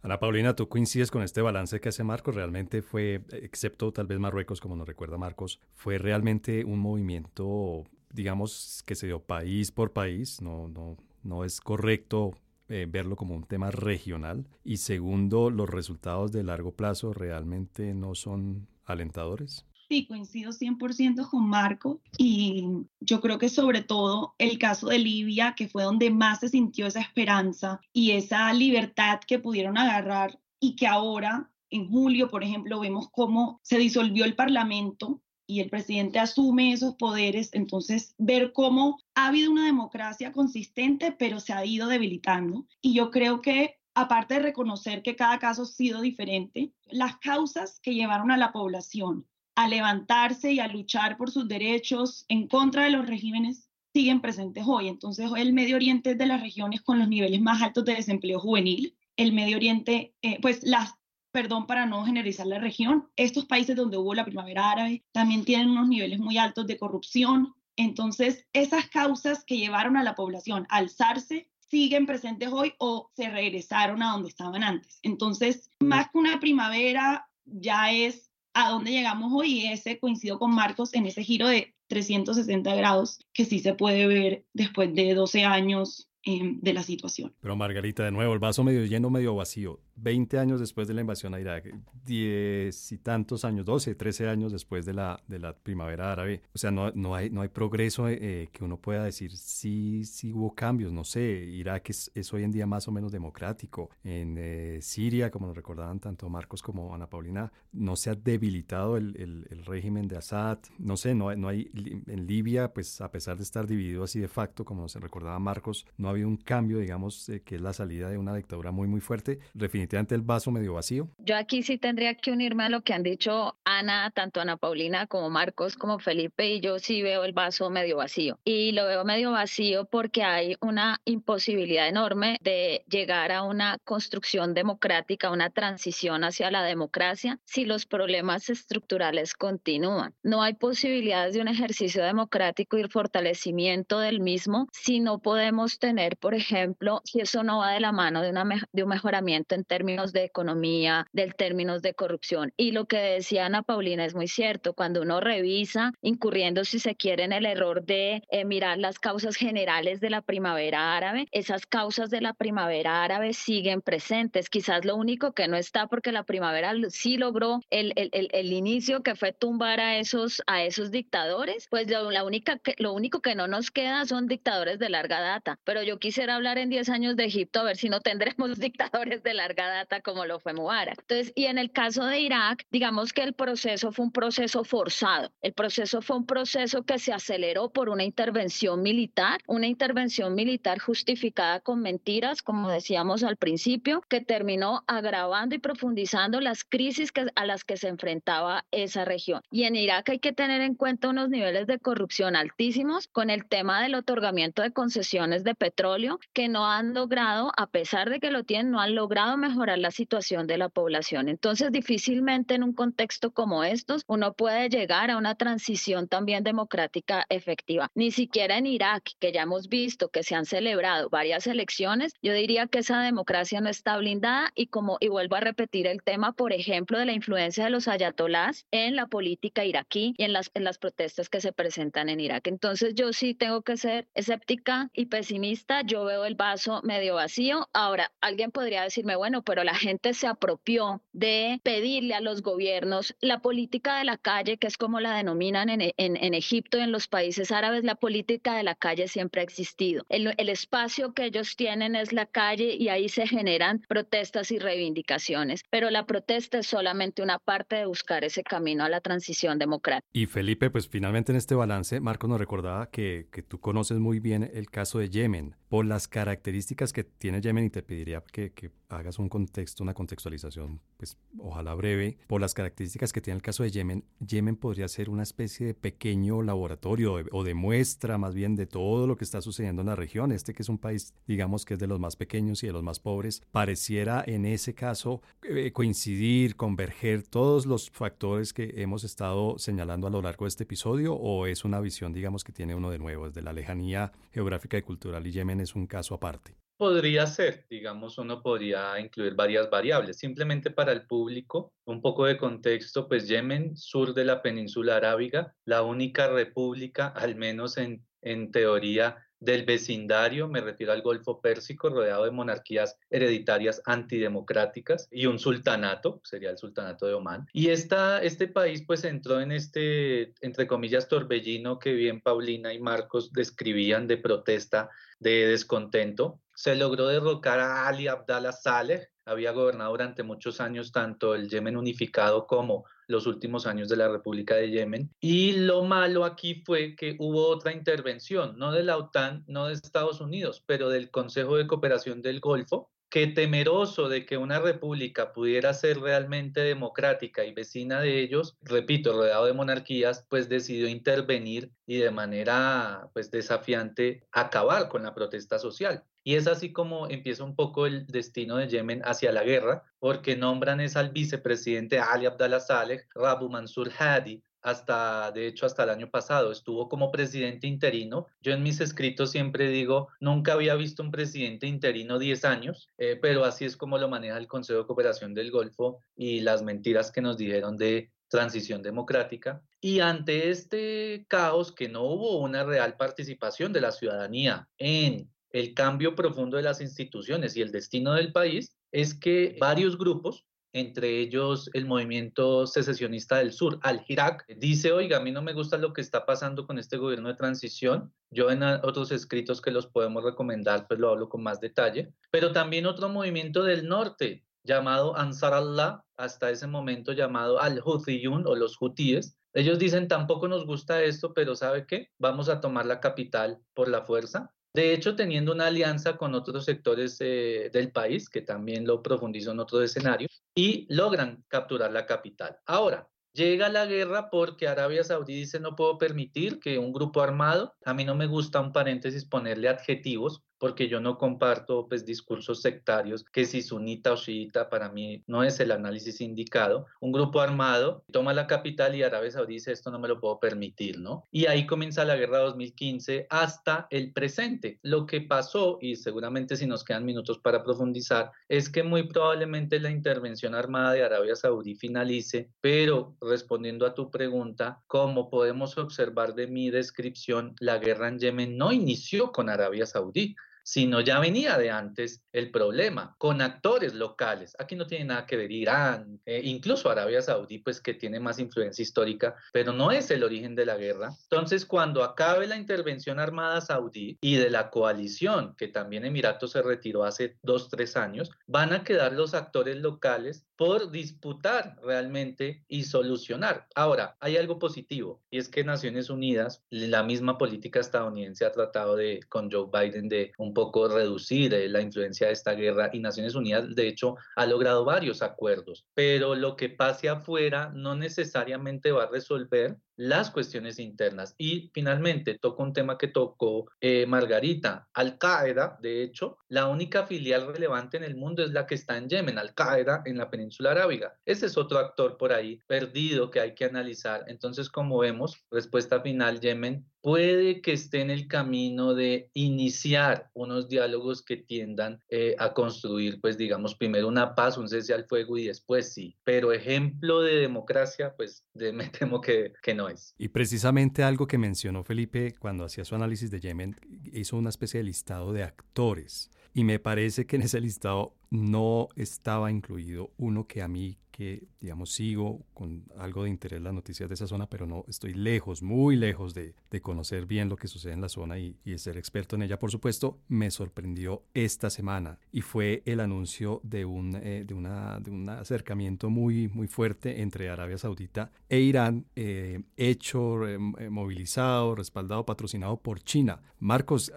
Ana Paulina, ¿tú coincides con este balance que hace Marcos? Realmente fue, excepto tal vez Marruecos, como nos recuerda Marcos, fue realmente un movimiento, digamos, que se dio país por país. No, no, no es correcto eh, verlo como un tema regional. Y segundo, los resultados de largo plazo realmente no son alentadores. Sí, coincido 100% con Marco y yo creo que sobre todo el caso de Libia, que fue donde más se sintió esa esperanza y esa libertad que pudieron agarrar y que ahora, en julio, por ejemplo, vemos cómo se disolvió el Parlamento y el presidente asume esos poderes, entonces ver cómo ha habido una democracia consistente, pero se ha ido debilitando. Y yo creo que, aparte de reconocer que cada caso ha sido diferente, las causas que llevaron a la población a levantarse y a luchar por sus derechos en contra de los regímenes siguen presentes hoy. Entonces, el Medio Oriente es de las regiones con los niveles más altos de desempleo juvenil. El Medio Oriente, eh, pues las perdón, para no generalizar la región, estos países donde hubo la primavera árabe también tienen unos niveles muy altos de corrupción. Entonces, esas causas que llevaron a la población a alzarse siguen presentes hoy o se regresaron a donde estaban antes. Entonces, más que una primavera, ya es a dónde llegamos hoy y ese coincido con Marcos en ese giro de 360 grados que sí se puede ver después de 12 años em, de la situación. Pero Margarita, de nuevo, el vaso medio lleno, medio vacío 20 años después de la invasión a Irak, 10 y tantos años, 12, 13 años después de la, de la primavera árabe. O sea, no, no, hay, no hay progreso eh, que uno pueda decir, sí, sí hubo cambios, no sé, Irak es, es hoy en día más o menos democrático. En eh, Siria, como nos recordaban tanto Marcos como Ana Paulina, no se ha debilitado el, el, régimen de Assad. No sé, no, no hay, en Libia, pues a pesar de estar dividido así de facto, como nos recordaba Marcos, no ha habido un cambio, digamos, eh, que es la salida de una dictadura muy, muy fuerte. Definitivamente el vaso medio vacío. Yo aquí sí tendría que unirme a lo que han dicho Ana, tanto Ana Paulina como Marcos, como Felipe, y yo sí veo el vaso medio vacío. Y lo veo medio vacío porque hay una imposibilidad enorme de llegar a una construcción democrática, una transición hacia la democracia, si los problemas estructurales continúan. No hay posibilidades de un ejercicio democrático y el fortalecimiento del mismo si no podemos tener, por ejemplo, si eso no va de la mano de, una de un mejoramiento en términos de economía, de términos de corrupción. Y lo que decía Ana Paulina es muy cierto, cuando uno revisa, incurriendo si se quiere en el error de eh, mirar las causas generales de la primavera árabe, esas causas de la primavera árabe siguen presentes. Quizás lo único que no está porque la primavera sí logró el, el, el, inicio que fue tumbar a esos, a esos dictadores, pues lo, la única que, lo único que no nos queda son dictadores de larga data. Pero yo quisiera hablar en 10 años de Egipto a ver si no tendremos *laughs* dictadores de larga data como lo fue Mubarak. Entonces, y en el caso de Irak, digamos que el proceso fue un proceso forzado. El proceso fue un proceso que se aceleró por una intervención militar, una intervención militar justificada con mentiras, como decíamos al principio, que terminó agravando y profundizando las crisis que, a las que se enfrentaba esa región. Y en Irak hay que tener en cuenta unos niveles de corrupción altísimos con el tema del otorgamiento de concesiones de petróleo que no han logrado, a pesar de que lo tienen, no han logrado mejorar la situación de la población. Entonces, difícilmente en un contexto como estos uno puede llegar a una transición también democrática efectiva. Ni siquiera en Irak, que ya hemos visto que se han celebrado varias elecciones, yo diría que esa democracia no está blindada y como y vuelvo a repetir el tema, por ejemplo, de la influencia de los ayatolás en la política iraquí y en las, en las protestas que se presentan en Irak. Entonces yo sí tengo que ser escéptica y pesimista, yo veo el vaso medio vacío. Ahora, alguien podría decirme, bueno, pero la gente se apropió de pedirle a los gobiernos la política de la calle, que es como la denominan en, en, Egipto y en los países árabes, la política de la calle siempre ha existido. El, el espacio que ellos tienen es la calle y ahí se generan protestas y reivindicaciones, pero la protesta es solamente una parte de buscar ese camino a la transición democrática. Y Felipe, pues finalmente en este balance, Marco nos recordaba que, que tú conoces muy bien el caso de Yemen, por las características que tiene Yemen, y te pediría que, que hagas un contexto, una contextualización, pues ojalá breve, por las características que tiene el caso de Yemen, Yemen podría ser una especie de pequeño laboratorio o de muestra más bien de todo lo que está sucediendo en la región. Este que es un país, digamos que es de los más pequeños y de los más pobres, pareciera en ese caso eh, coincidir, converger todos los factores que hemos estado señalando a lo largo de este episodio o es una visión, digamos, que tiene uno de nuevo, desde la lejanía geográfica y cultural y Yemen es un caso aparte. Podría ser, digamos, uno podría incluir varias variables. Simplemente para el público, un poco de contexto, pues Yemen, sur de la península arábiga, la única república, al menos en, en teoría, del vecindario, me refiero al Golfo Pérsico, rodeado de monarquías hereditarias antidemocráticas y un sultanato, sería el sultanato de Omán. Y esta, este país pues entró en este, entre comillas, torbellino que bien Paulina y Marcos describían de protesta, de descontento. Se logró derrocar a Ali Abdallah Saleh, había gobernado durante muchos años tanto el Yemen unificado como los últimos años de la República de Yemen. Y lo malo aquí fue que hubo otra intervención, no de la OTAN, no de Estados Unidos, pero del Consejo de Cooperación del Golfo, que temeroso de que una república pudiera ser realmente democrática y vecina de ellos, repito, rodeado de monarquías, pues decidió intervenir y de manera pues desafiante acabar con la protesta social. Y es así como empieza un poco el destino de Yemen hacia la guerra, porque nombran es al vicepresidente Ali Abdallah Saleh, Rabu Mansur Hadi, hasta, de hecho, hasta el año pasado. Estuvo como presidente interino. Yo en mis escritos siempre digo, nunca había visto un presidente interino 10 años, eh, pero así es como lo maneja el Consejo de Cooperación del Golfo y las mentiras que nos dijeron de transición democrática. Y ante este caos, que no hubo una real participación de la ciudadanía en el cambio profundo de las instituciones y el destino del país, es que varios grupos, entre ellos el movimiento secesionista del sur, Al-Hirak, dice, oiga, a mí no me gusta lo que está pasando con este gobierno de transición. Yo en otros escritos que los podemos recomendar, pues lo hablo con más detalle. Pero también otro movimiento del norte, llamado Ansar Allah, hasta ese momento llamado Al-Hutiyun o los hutíes. Ellos dicen, tampoco nos gusta esto, pero ¿sabe qué? Vamos a tomar la capital por la fuerza. De hecho, teniendo una alianza con otros sectores eh, del país, que también lo profundizo en otro escenario, y logran capturar la capital. Ahora, llega la guerra porque Arabia Saudí dice no puedo permitir que un grupo armado, a mí no me gusta un paréntesis ponerle adjetivos, porque yo no comparto pues discursos sectarios que si sunita o chiita para mí no es el análisis indicado. Un grupo armado toma la capital y Arabia Saudí dice esto no me lo puedo permitir, ¿no? Y ahí comienza la guerra 2015 hasta el presente. Lo que pasó, y seguramente si nos quedan minutos para profundizar, es que muy probablemente la intervención armada de Arabia Saudí finalice, pero respondiendo a tu pregunta, como podemos observar de mi descripción, la guerra en Yemen no inició con Arabia Saudí sino ya venía de antes el problema con actores locales. Aquí no tiene nada que ver Irán, eh, incluso Arabia Saudí, pues que tiene más influencia histórica, pero no es el origen de la guerra. Entonces, cuando acabe la intervención armada saudí y de la coalición, que también Emiratos se retiró hace dos, tres años, van a quedar los actores locales por disputar realmente y solucionar. Ahora, hay algo positivo y es que Naciones Unidas, la misma política estadounidense ha tratado de, con Joe Biden, de un poco reducir eh, la influencia de esta guerra y Naciones Unidas, de hecho, ha logrado varios acuerdos, pero lo que pase afuera no necesariamente va a resolver las cuestiones internas. Y finalmente, toco un tema que tocó eh, Margarita. Al-Qaeda, de hecho, la única filial relevante en el mundo es la que está en Yemen, Al-Qaeda en la península arábiga. Ese es otro actor por ahí perdido que hay que analizar. Entonces, como vemos, respuesta final, Yemen puede que esté en el camino de iniciar unos diálogos que tiendan eh, a construir, pues digamos, primero una paz, un cese al fuego y después sí. Pero ejemplo de democracia, pues de, *laughs* me temo que, que no Y precisamente algo que mencionó Felipe cuando hacía su análisis de Yemen, hizo una especie de listado de actores. Y me parece que en ese listado no estaba incluido uno que a mí que, digamos, sigo con algo de interés las noticias de esa zona, pero no estoy lejos, muy lejos de, de conocer bien lo que sucede en la zona y, y, de ser experto en ella, por supuesto, me sorprendió esta semana y fue el anuncio de un, eh, de una, de un acercamiento muy, muy fuerte entre Arabia Saudita e Irán, eh, hecho, eh, movilizado, respaldado, patrocinado por China. Marcos,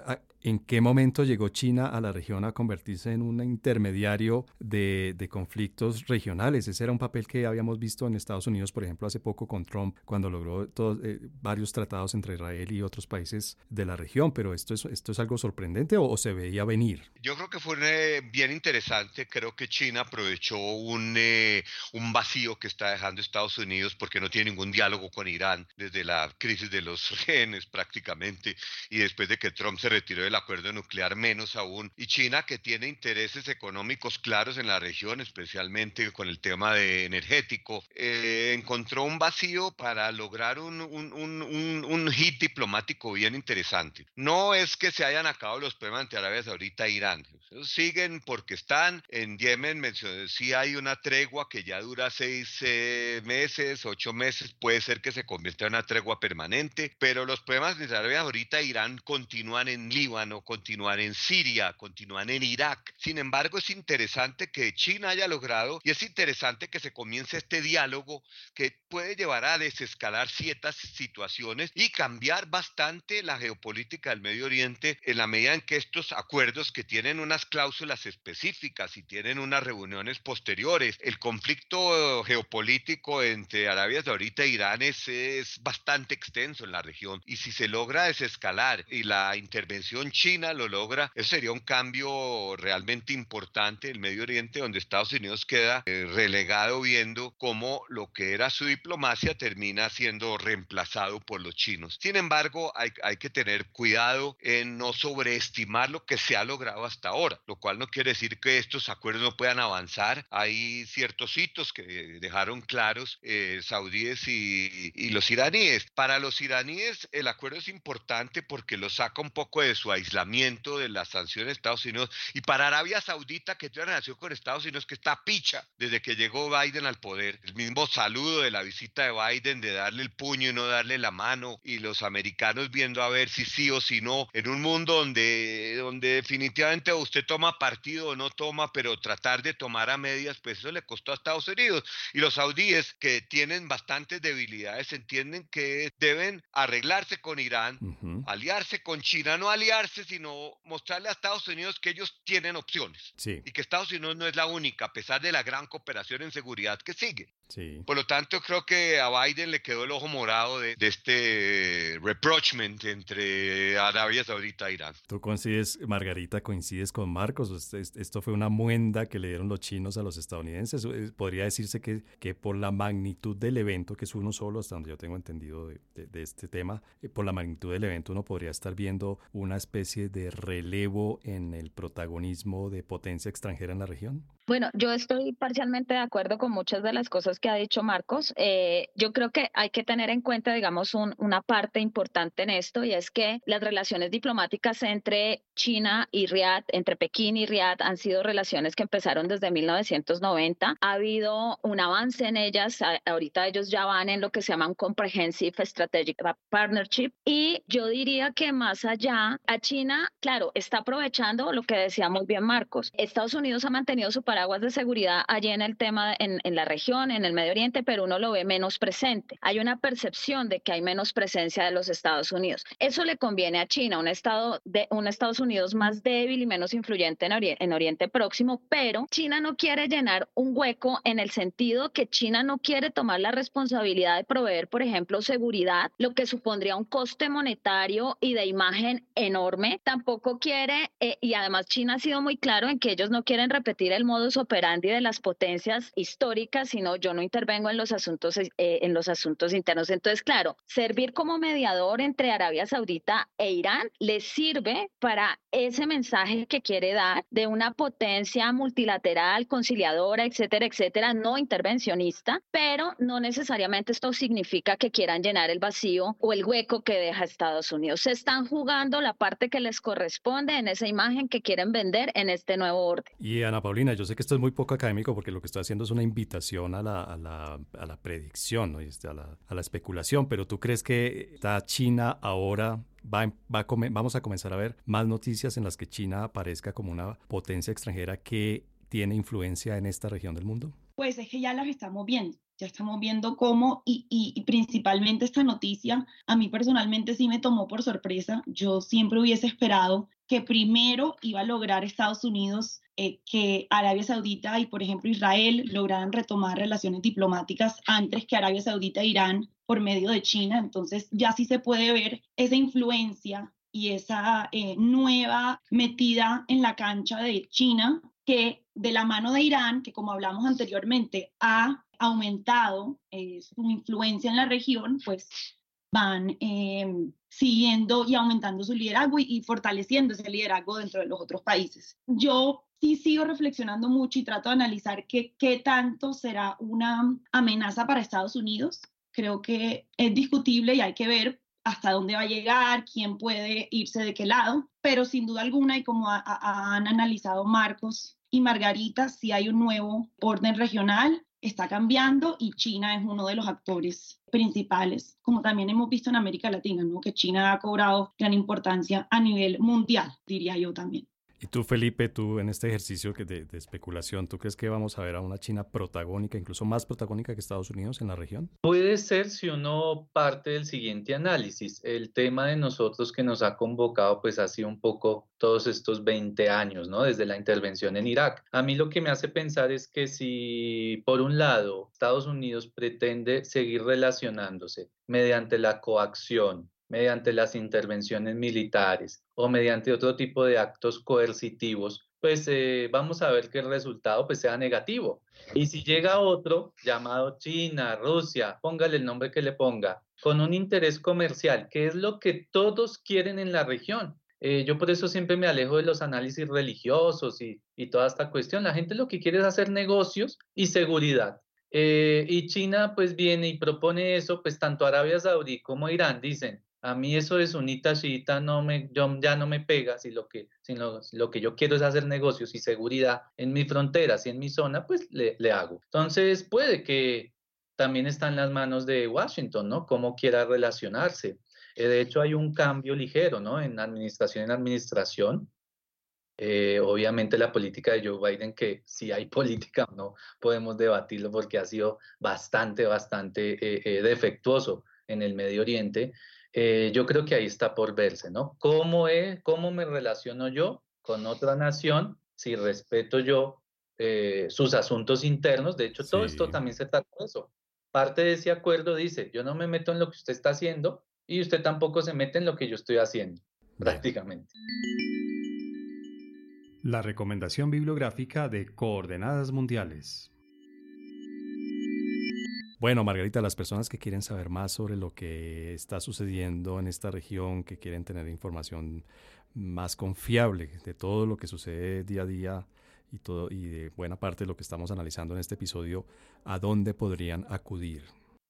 ¿En qué momento llegó China a la región a convertirse en un intermediario de, de, conflictos regionales? Ese era un papel que habíamos visto en Estados Unidos, por ejemplo, hace poco con Trump, cuando logró eh, varios tratados entre Israel y otros países de la región. Pero esto es, esto es algo sorprendente o, o se veía venir. Yo creo que fue eh, bien interesante. Creo que China aprovechó un, eh, un vacío que está dejando Estados Unidos porque no tiene ningún diálogo con Irán desde la crisis de los *laughs* rehenes prácticamente y después de que Trump se retiró de la acuerdo nuclear menos aún, y China que tiene intereses económicos claros en la región, especialmente con el tema de energético, eh, encontró un vacío para lograr un, un, un, un, hit diplomático bien interesante. No es que se hayan acabado los problemas entre Arabia Saudita e Irán, siguen porque están en Yemen, mencioné, hay una tregua que ya dura seis eh, meses, ocho meses, puede ser que se convierta en una tregua permanente, pero los problemas entre Arabia Saudita e Irán continúan en Líbano, continúan en Siria, continúan en Irak. Sin embargo, es interesante que China haya logrado y es interesante que se comience este diálogo que puede llevar a desescalar ciertas situaciones y cambiar bastante la geopolítica del Medio Oriente en la medida en que estos acuerdos que tienen unas cláusulas específicas y tienen unas reuniones posteriores, el conflicto geopolítico entre Arabia Saudita e Irán es, es bastante extenso en la región y si se logra desescalar y la intervención China lo logra, eso sería un cambio realmente importante en el Medio Oriente, donde Estados Unidos queda eh, relegado viendo cómo lo que era su diplomacia termina siendo reemplazado por los chinos. Sin embargo, hay, hay que tener cuidado en no sobreestimar lo que se ha logrado hasta ahora, lo cual no quiere decir que estos acuerdos no puedan avanzar. Hay ciertos hitos que dejaron claros eh, saudíes y, y los iraníes. Para los iraníes el acuerdo es importante porque lo saca un poco de su aislamiento de las sanciones de Estados Unidos y para Arabia Saudita que tiene una relación con Estados Unidos que está picha desde que llegó Biden al poder. El mismo saludo de la visita de Biden, de darle el puño y no darle la mano, y los americanos viendo a ver si sí o si no, en un mundo donde, donde definitivamente usted toma partido o no toma, pero tratar de tomar a medias, pues eso le costó a Estados Unidos. Y los saudíes, que tienen bastantes debilidades, entienden que deben arreglarse con Irán, aliarse con China, no aliarse, sino mostrarle a Estados Unidos que ellos tienen opciones. Y que Estados Unidos no es la única, a pesar de la gran cooperación en seguridad que sigue. Por lo tanto, creo que a Biden le quedó el ojo morado de, este reproachment entre Arabia Saudita e Irán. ¿Tú coincides, Margarita, coincides con Marcos? Esto fue una muenda que le dieron los chinos a los estadounidenses. Eh, podría decirse que, que por la magnitud del evento, que es uno solo, hasta donde yo tengo entendido de, de este tema, eh, por la magnitud del evento uno podría estar viendo una especie de relevo en el protagonismo de potencia extranjera en la región. Bueno, yo estoy parcialmente de acuerdo con muchas de las cosas que ha dicho Marcos. Eh, yo creo que hay que tener en cuenta, digamos, una parte importante en esto y es que las relaciones diplomáticas entre China y Riad, entre Pekín y Riad, han sido relaciones que empezaron desde 1990. Ha habido un avance en ellas. ahorita ellos ya van en lo que se llama un Comprehensive Strategic Partnership. Y yo diría que más allá, a China, claro, está aprovechando lo que decía muy bien Marcos. Estados Unidos ha mantenido su paraguas de seguridad allí en el tema, en, en la región, en el Medio Oriente, pero uno lo ve menos presente. Hay una percepción de que hay menos presencia de los Estados Unidos. Eso le conviene a China, un Estado de un Estados Unidos más débil y menos influyente en, en Oriente Próximo, pero China no quiere llenar un hueco en el sentido que China no quiere tomar la responsabilidad de proveer, por ejemplo, seguridad, lo que supondría un coste monetario y de imagen enorme. Tampoco quiere, eh, y además China ha sido muy claro en que ellos no quieren repetir el operandi de las potencias históricas, sino yo no intervengo en los asuntos, eh, en los asuntos internos. Entonces, claro, servir como mediador entre Arabia Saudita e Irán les sirve para ese mensaje que quiere dar de una potencia multilateral, conciliadora, etcétera, etcétera, no intervencionista, pero no necesariamente esto significa que quieran llenar el vacío o el hueco que deja Estados Unidos. Se están jugando la parte que les corresponde en esa imagen que quieren vender en este nuevo orden. Y Ana Paulina, yo sé que esto es muy poco académico porque lo que estoy haciendo es una invitación a la, a la, a la predicción, ¿no? Este, a, la, a la especulación, pero ¿tú crees que está China ahora Va, va vamos a comenzar a ver más noticias en las que China aparezca como una potencia extranjera que tiene influencia en esta región del mundo? Pues es que ya las estamos viendo ya estamos viendo cómo, y, y, principalmente esta noticia, a mí personalmente sí me tomó por sorpresa. Yo siempre hubiese esperado que primero iba a lograr Estados Unidos eh, que Arabia Saudita y, por ejemplo, Israel lograran retomar relaciones diplomáticas antes que Arabia Saudita e Irán por medio de China. Entonces ya sí se puede ver esa influencia y esa eh, nueva metida en la cancha de China que de la mano de Irán, que como hablamos anteriormente, ha aumentado eh, su influencia en la región, pues van em, siguiendo y aumentando su liderazgo y, fortaleciendo ese liderazgo dentro de los otros países. Yo sí sigo reflexionando mucho y trato de analizar qué, qué tanto será una amenaza para Estados Unidos. Creo que es discutible y hay que ver hasta dónde va a llegar, quién puede irse de qué lado, pero sin duda alguna, y como han analizado Marcos y Margarita, si hay un nuevo orden regional, está cambiando y China es uno de los actores principales, como también hemos visto en América Latina, ¿no? que China ha cobrado gran importancia a nivel mundial, diría yo también. Y tú, Felipe, tú en este ejercicio de, especulación, ¿tú crees que vamos a ver a una China protagónica, incluso más protagónica que Estados Unidos en la región? Puede ser si uno parte del siguiente análisis. El tema de nosotros que nos ha convocado, pues ha sido un poco todos estos 20 años, ¿no? Desde la intervención en Irak. A mí lo que me hace pensar es que si, por un lado, Estados Unidos pretende seguir relacionándose mediante la coacción, mediante las intervenciones militares o mediante otro tipo de actos coercitivos, pues eh, vamos a ver que el resultado pues sea negativo. Y si llega otro llamado China, Rusia, póngale el nombre que le ponga, con un interés comercial, que es lo que todos quieren en la región. Eh, yo por eso siempre me alejo de los análisis religiosos y, y, toda esta cuestión. La gente lo que quiere es hacer negocios y seguridad. Eh, y China pues viene y propone eso, pues tanto Arabia Saudí como Irán dicen, A mí eso de sunita chiita no me, ya no me pega, si lo, que, si lo, que yo quiero es hacer negocios y seguridad en mi fronteras y en mi zona, pues le, le hago. Entonces puede que también está en las manos de Washington, ¿no? Cómo quiera relacionarse. Eh, de hecho, hay un cambio ligero, ¿no? En administración en administración. Eh, obviamente la política de Joe Biden, que si hay *laughs* política no podemos debatirlo porque ha sido bastante, bastante eh, defectuoso en el Medio Oriente. Yo creo que ahí está por verse, ¿no? ¿Cómo, es, ¿Cómo me relaciono yo con otra nación si respeto yo sus asuntos internos? De hecho, todo esto también se trata de eso. Parte de ese acuerdo dice, yo no me meto en lo que usted está haciendo y usted tampoco se mete en lo que yo estoy haciendo, prácticamente. La recomendación bibliográfica de Coordenadas Mundiales. Bueno, Margarita, las personas que quieren saber más sobre lo que está sucediendo en esta región, que quieren tener información más confiable de todo lo que sucede día a día y, todo, y de buena parte de lo que estamos analizando en este episodio, ¿a dónde podrían acudir?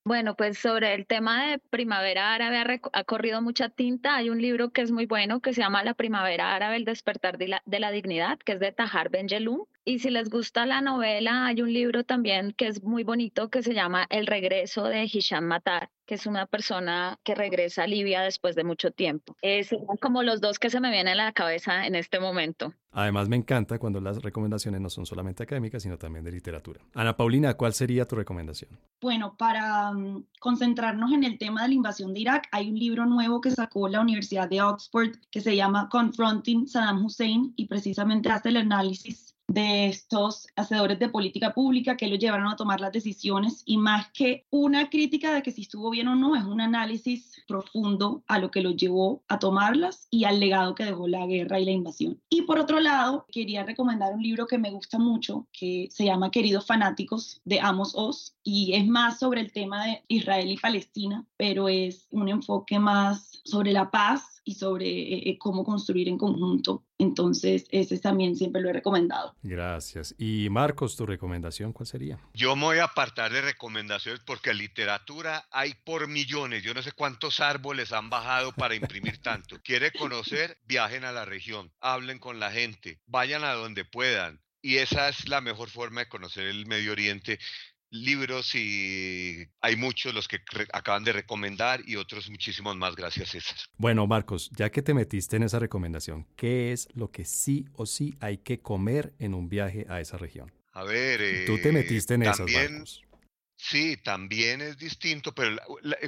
Bueno, pues sobre el tema de primavera árabe ha, corrido mucha tinta. Hay un libro que es muy bueno que se llama La primavera árabe, el despertar de la, dignidad, que es de Tahar Benjelloun. Y si les gusta la novela, hay un libro también que es muy bonito que se llama El regreso de Hisham Matar, que es una persona que regresa a Libia después de mucho tiempo. Es como los dos que se me vienen a la cabeza en este momento. Además, me encanta cuando las recomendaciones no son solamente académicas, sino también de literatura. Ana Paulina, ¿cuál sería tu recomendación? Bueno, para mm, concentrarnos en el tema de la invasión de Irak, hay un libro nuevo que sacó la Universidad de Oxford que se llama Confronting Saddam Hussein y precisamente hace el análisis de estos hacedores de política pública que lo llevaron a tomar las decisiones y más que una crítica de que si estuvo bien o no, es un análisis profundo a lo que lo llevó a tomarlas y al legado que dejó la guerra y la invasión. Y por otro lado, quería recomendar un libro que me gusta mucho, que se llama Queridos Fanáticos de Amos Oz y es más sobre el tema de Israel y Palestina, pero es un enfoque más sobre la paz y sobre eh, eh, cómo construir en conjunto. Entonces, ese también siempre lo he recomendado. Gracias. Y Marcos, tu recomendación, ¿cuál sería? Yo me voy a apartar de recomendaciones porque literatura hay por millones. Yo no sé cuántos árboles han bajado para imprimir tanto. ¿Quiere conocer? Viajen a la región, hablen con la gente, vayan a donde puedan. Y esa es la mejor forma de conocer el Medio Oriente libros y hay muchos los que acaban de recomendar y otros muchísimos más. Gracias, César. Bueno, Marcos, ya que te metiste en esa recomendación, ¿qué es lo que sí o sí hay que comer en un viaje a esa región? A ver, tú te metiste en esas, Marcos. Sí, también es distinto, pero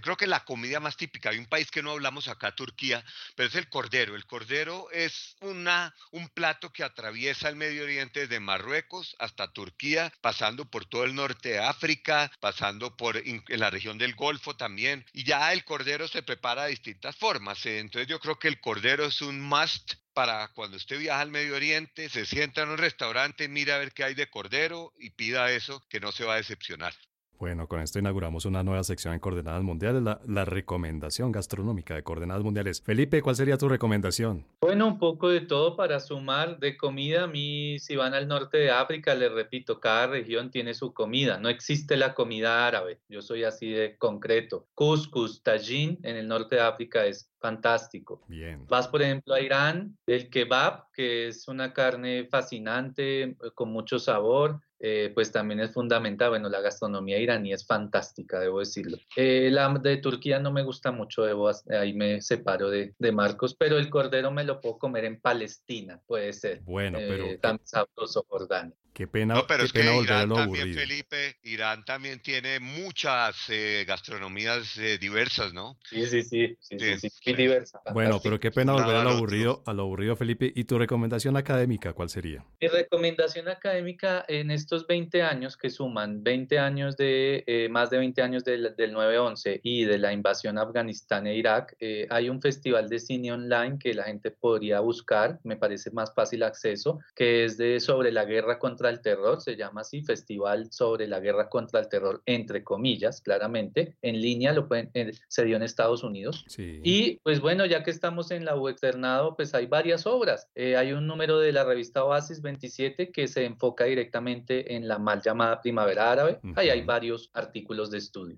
creo que la comida más típica, hay un país que no hablamos acá, Turquía, pero es el cordero. El cordero es una, un plato que atraviesa el Medio Oriente desde Marruecos hasta Turquía, pasando por todo el norte de África, pasando por la región del Golfo también. Y ya el cordero se prepara de distintas formas. ¿eh? Entonces yo creo que el cordero es un must para cuando usted viaja al Medio Oriente, se sienta en un restaurante, mira a ver qué hay de cordero y pida eso, que no se va a decepcionar. Bueno, con esto inauguramos una nueva sección en Coordenadas Mundiales, la, recomendación gastronómica de Coordenadas Mundiales. Felipe, ¿cuál sería tu recomendación? Bueno, un poco de todo para sumar de comida. A mí, si van al norte de África, les repito, cada región tiene su comida. No existe la comida árabe. Yo soy así de concreto. Couscous, tagine en el norte de África es fantástico. Bien. Vas, por ejemplo, a Irán, el kebab, que es una carne fascinante, con mucho sabor. Eh, pues también es fundamental. Bueno, la gastronomía iraní es fantástica, debo decirlo. Eh, la de Turquía no me gusta mucho, debo, ahí me separo de, de, Marcos, pero el cordero me lo puedo comer en Palestina, puede ser. Bueno, pero... Eh, tan sabroso Jordania. Qué pena, no, pero qué es pena que Irán también, Felipe, Irán también tiene muchas eh, gastronomías eh, diversas, ¿no? Sí, sí, sí, sí, sí, sí, diversa. Bueno, pero qué pena volver a lo aburrido, a lo aburrido, Felipe. ¿Y tu recomendación académica cuál sería? Mi recomendación académica en estos 20 años que suman 20 años de, eh, más de 20 años del, del 9-11 y de la invasión a Afganistán e Irak, hay un festival de cine online que la gente podría buscar, me parece más fácil acceso, que es de sobre la guerra contra el Terror, se llama así, Festival sobre la Guerra contra el Terror, entre comillas, claramente, en línea, lo pueden, eh, se dio en Estados Unidos. Y pues bueno, ya que estamos en la U externado, pues hay varias obras. Eh, hay un número de la revista Oasis 27 que se enfoca directamente en la mal llamada Primavera Árabe. Ahí hay varios artículos de estudio.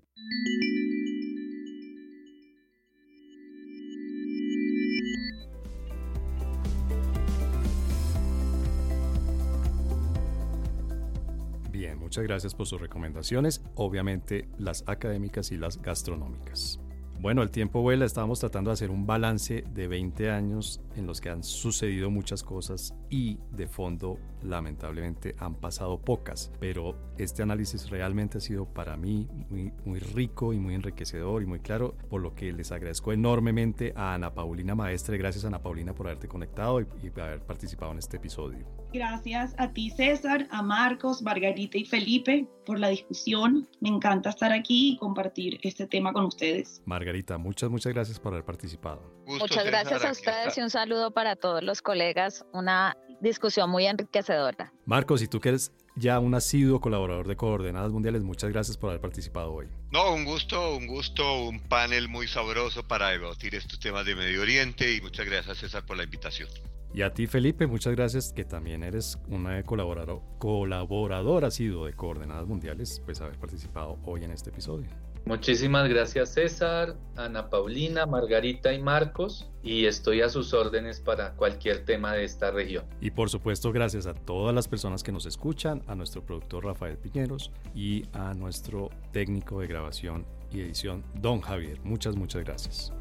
Muchas gracias por sus recomendaciones, obviamente las académicas y las gastronómicas. Bueno, el tiempo vuela, estábamos tratando de hacer un balance de 20 años en los que han sucedido muchas cosas y de fondo lamentablemente han pasado pocas, pero este análisis realmente ha sido para mí muy, muy rico y muy enriquecedor y muy claro, por lo que les agradezco enormemente a Ana Paulina Maestre, gracias Ana Paulina por haberte conectado y, y haber participado en este episodio. Gracias a ti César, a Marcos, Margarita y Felipe por la discusión. Me encanta estar aquí y compartir este tema con ustedes. Margarita, muchas, muchas gracias por haber participado. Muchas gracias a ustedes y un saludo para todos los colegas. Una discusión muy enriquecedora. Marcos, si tú quieres ya un asiduo colaborador de Coordenadas Mundiales, muchas gracias por haber participado hoy. No, un gusto, un gusto, un panel muy sabroso para debatir estos temas de Medio Oriente y muchas gracias César por la invitación. Y a ti Felipe, muchas gracias que también eres una colaborador, colaborador asiduo de Coordenadas Mundiales, pues haber participado hoy en este episodio. Muchísimas gracias César, Ana Paulina, Margarita y Marcos y estoy a sus órdenes para cualquier tema de esta región. Y por supuesto gracias a todas las personas que nos escuchan, a nuestro productor Rafael Piñeros y a nuestro técnico de grabación y edición Don Javier. Muchas, muchas gracias.